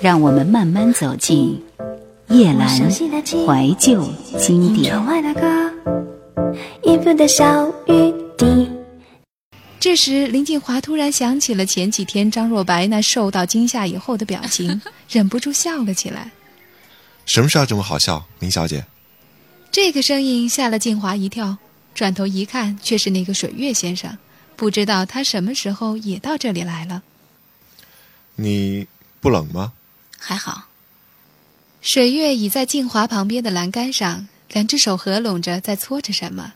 让我们慢慢走进夜阑怀旧经典。这时，林静华突然想起了前几天张若白那受到惊吓以后的表情，忍不住笑了起来。什么事要这么好笑，林小姐？这个声音吓了静华一跳，转头一看，却是那个水月先生。不知道他什么时候也到这里来了。你不冷吗？还好。水月倚在静华旁边的栏杆上，两只手合拢着，在搓着什么。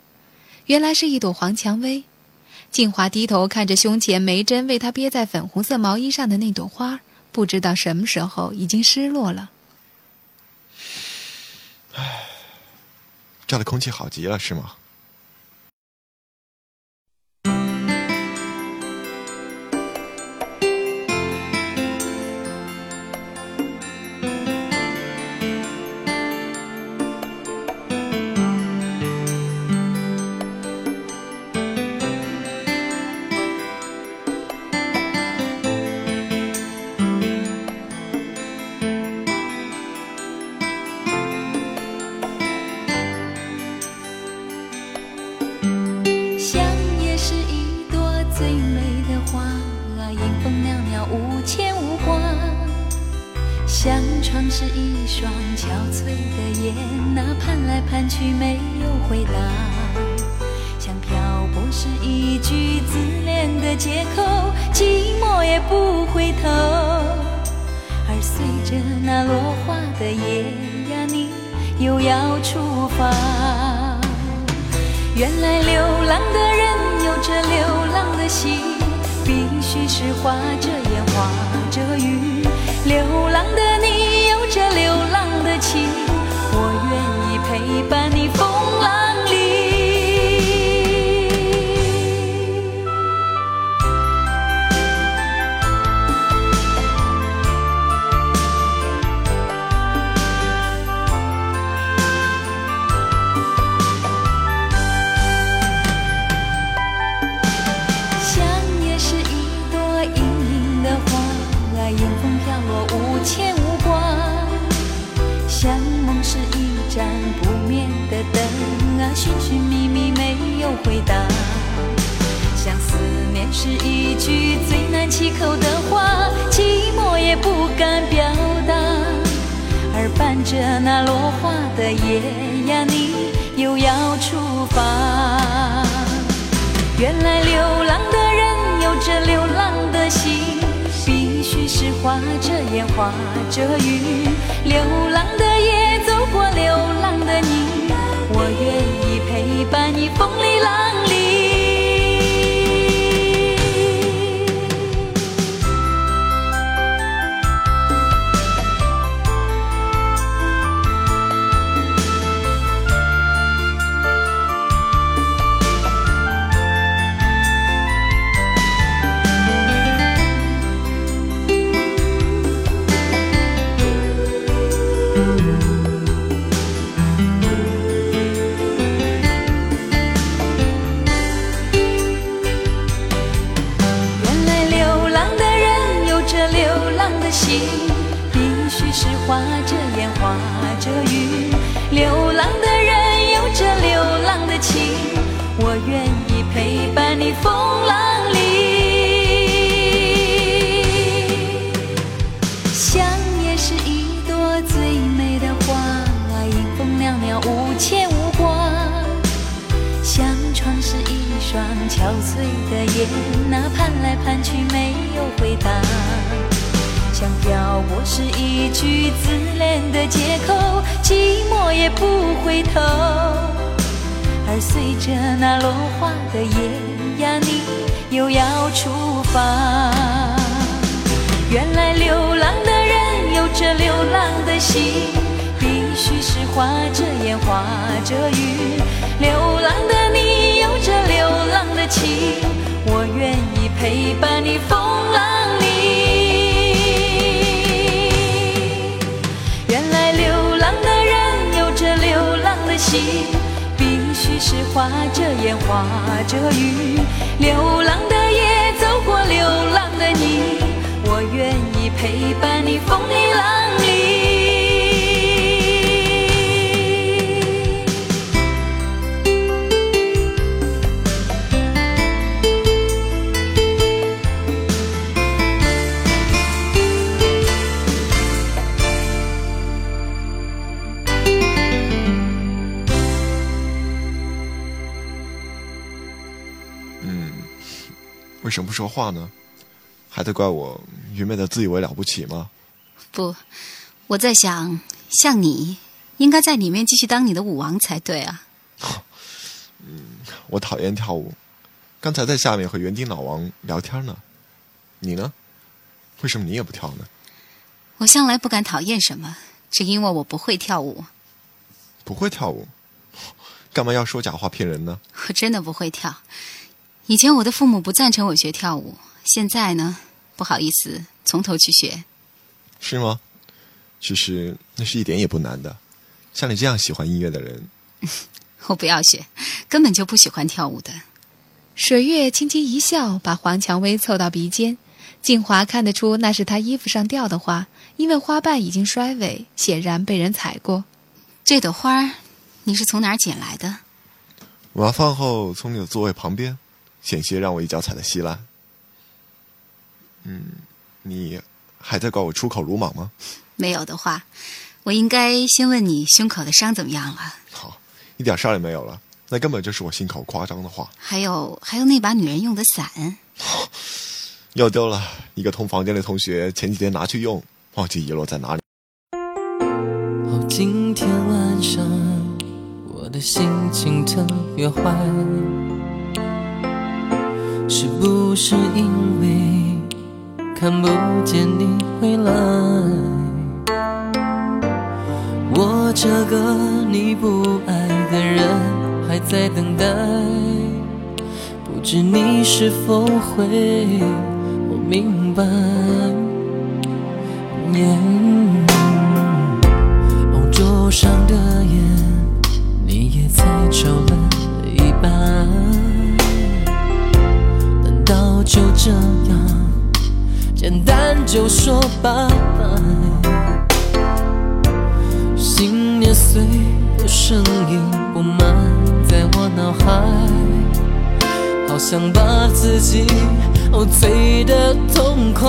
原来是一朵黄蔷薇。静华低头看着胸前梅珍为她别在粉红色毛衣上的那朵花，不知道什么时候已经失落了。唉，这儿的空气好极了，是吗？双憔悴的眼，那盼来盼去没有回答，像漂泊是一句自恋的借口，寂寞也不回头。而随着那落花的叶呀，你又要出发。原来流浪的人有着流浪的心，必须是画着烟，画着雨。流浪的情，最难启口的话，寂寞也不敢表达。而伴着那落花的叶呀，你又要出发。原来流浪的人有着流浪的心，必须是画着烟，画着雨，流浪的来盼去没有回答，像漂泊是一句自恋的借口，寂寞也不回头。而随着那落花的叶呀，你又要出发。原来流浪的人有着流浪的心，必须是画着烟，画着雨。流浪的你有着流浪的情，我愿意陪伴你风浪里。原来流浪的人有着流浪的心，必须是画着烟，画着雨。流浪的夜，走过流浪的你，我愿。意陪伴你风里浪里。什么不说话呢？还得怪我愚昧的自以为了不起吗？不，我在想，像你，应该在里面继续当你的舞王才对啊。嗯我讨厌跳舞，刚才在下面和园丁老王聊天呢。你呢？为什么你也不跳呢？我向来不敢讨厌什么，只因为我不会跳舞。不会跳舞，干嘛要说假话骗人呢？我真的不会跳。以前我的父母不赞成我学跳舞，现在呢，不好意思，从头去学。是吗？其实那是一点也不难的。像你这样喜欢音乐的人，我不要学，根本就不喜欢跳舞的。水月轻轻一笑，把黄蔷薇凑到鼻尖。静华看得出那是她衣服上掉的花，因为花瓣已经衰萎，显然被人踩过。这朵花，你是从哪儿捡来的？晚饭后从你的座位旁边，险些让我一脚踩得稀烂。嗯，你还在怪我出口鲁莽吗？没有的话，我应该先问你胸口的伤怎么样了？好，一点事儿也没有了。那根本就是我心口夸张的话。还有，还有那把女人用的伞，又丢了。一个同房间的同学前几天拿去用，忘记遗落在哪里。哦，今天晚上我的心情特别坏，是不是因为看不见你回来？我这个你不爱的人还在等待，不知你是否会我明白。哦，桌上的这样简单就说拜拜？心捏碎的声音布满在我脑海，好想把自己哦醉得痛快。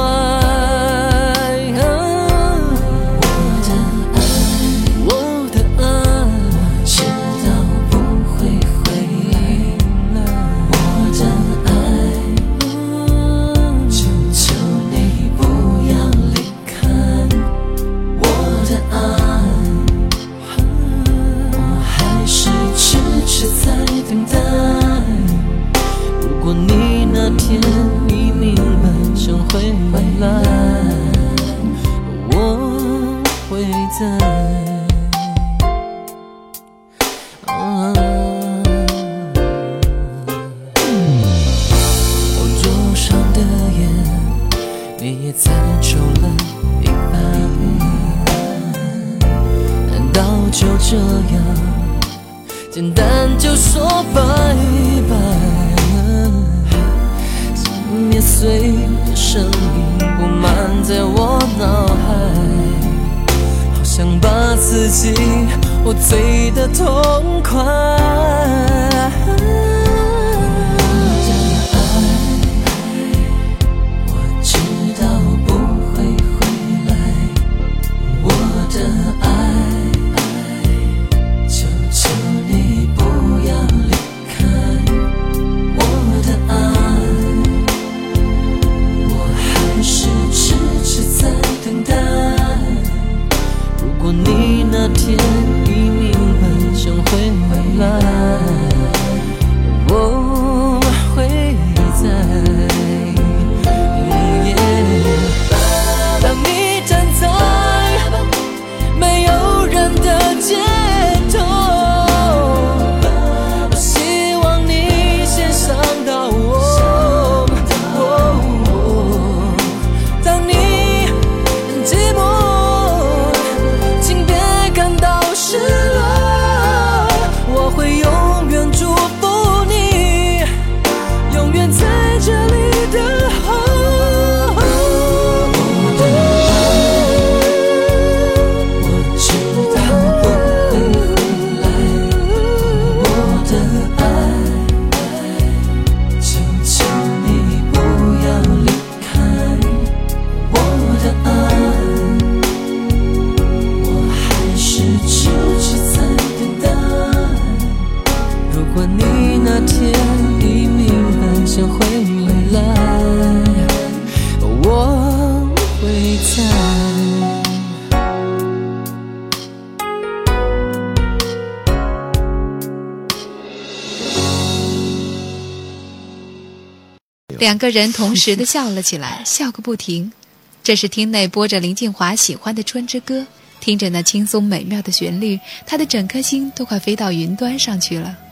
这样简单就说拜拜？心捏碎的声音布满在我脑海，好想把自己我醉得痛快。就会来我会在两个人同时的笑了起来笑个不停。这是厅内播着林静华喜欢的春之歌听着那轻松美妙的旋律她的整颗心都快飞到云端上去了。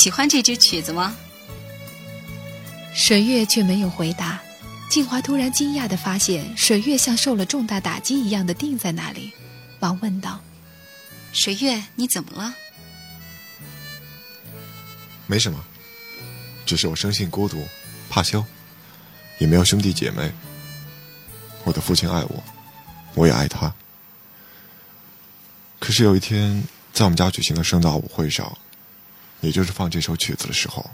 喜欢这支曲子吗？水月却没有回答。静华突然惊讶地发现，水月像受了重大打击一样的定在那里，忙问道：“水月，你怎么了？”“没什么，只是我生性孤独，怕羞，也没有兄弟姐妹。我的父亲爱我，我也爱他。可是有一天，在我们家举行的盛大舞会上，也就是放这首曲子的时候，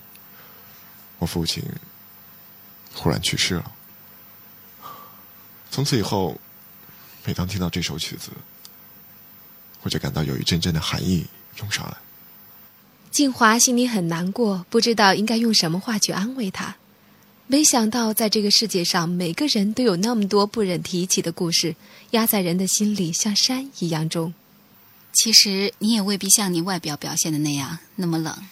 我父亲忽然去世了。从此以后，每当听到这首曲子，我就感到有一阵阵的寒意涌上来。静华心里很难过，不知道应该用什么话去安慰他。没想到，在这个世界上，每个人都有那么多不忍提起的故事，压在人的心里，像山一样重。其实你也未必像你外表表现的那样那么冷。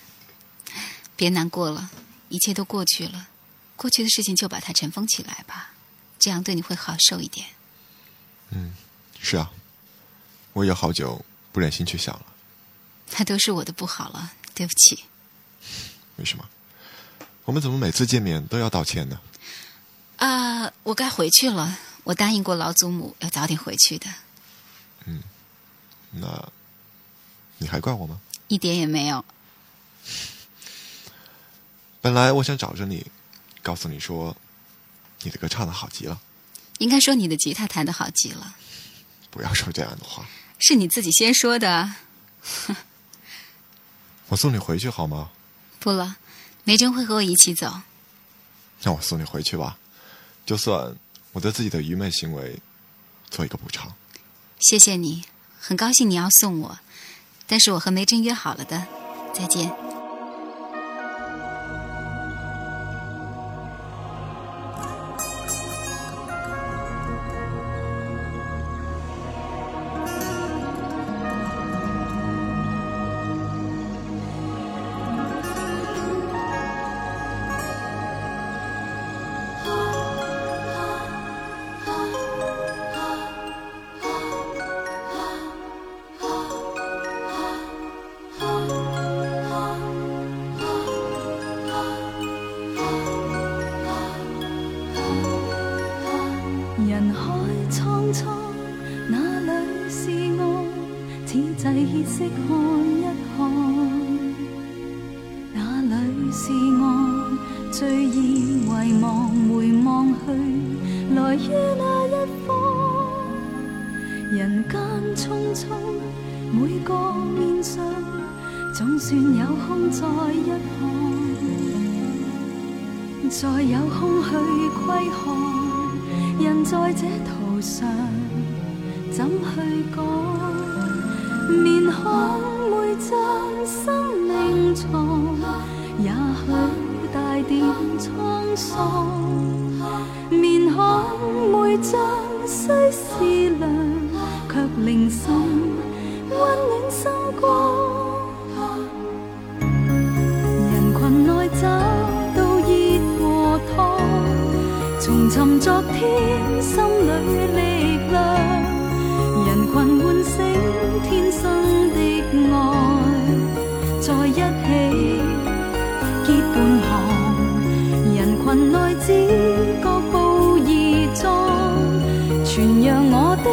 别难过了，一切都过去了，过去的事情就把它尘封起来吧。这样对你会好受一点。嗯，是啊，我也好久不忍心去想了。那都是我的不好了，对不起。为什么？我们怎么每次见面都要道歉呢？啊，我该回去了。我答应过老祖母要早点回去的。嗯，那你还怪我吗？一点也没有。本来我想找着你，告诉你说。你的歌唱的好极了，应该说你的吉他弹的好极了。不要说这样的话，是你自己先说的。我送你回去好吗？不了，梅珍会和我一起走。那我送你回去吧，就算我对自己的愚昧行为做一个补偿。谢谢你，很高兴你要送我，但是我和梅珍约好了的，再见。细看一看，哪里是爱？最易遗忘，回望去，来于那一方。人间匆匆，每个面上，总算有空再一看。再有空去窥看，人在这途上。怎去讲？面孔每张生命床，也许带点沧桑。面孔每张虽是凉，却令心温暖生光。人群内找到热和烫，重寻昨天心里力量。人群星天生的爱，在一起结伴行。人群内只各步而壮，传扬我的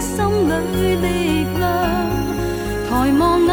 心里力量。抬望眼，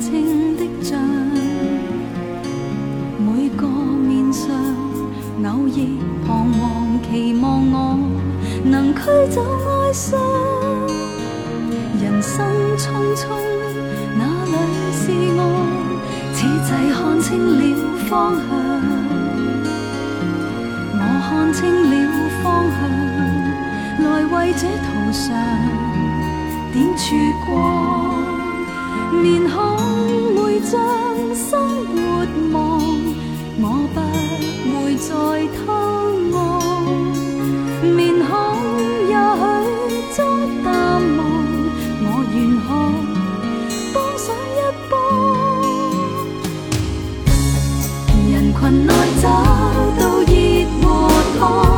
清的像。每个面上偶尔彷徨，期望我能驱走哀伤。人生匆匆，哪里是爱？此际看清了方向，我？看清了方向。来为这途上点曙光，面孔每张生活望，我不会再偷望。面孔也许遭淡忘，我愿可帮上一帮。人群内找到热和烫。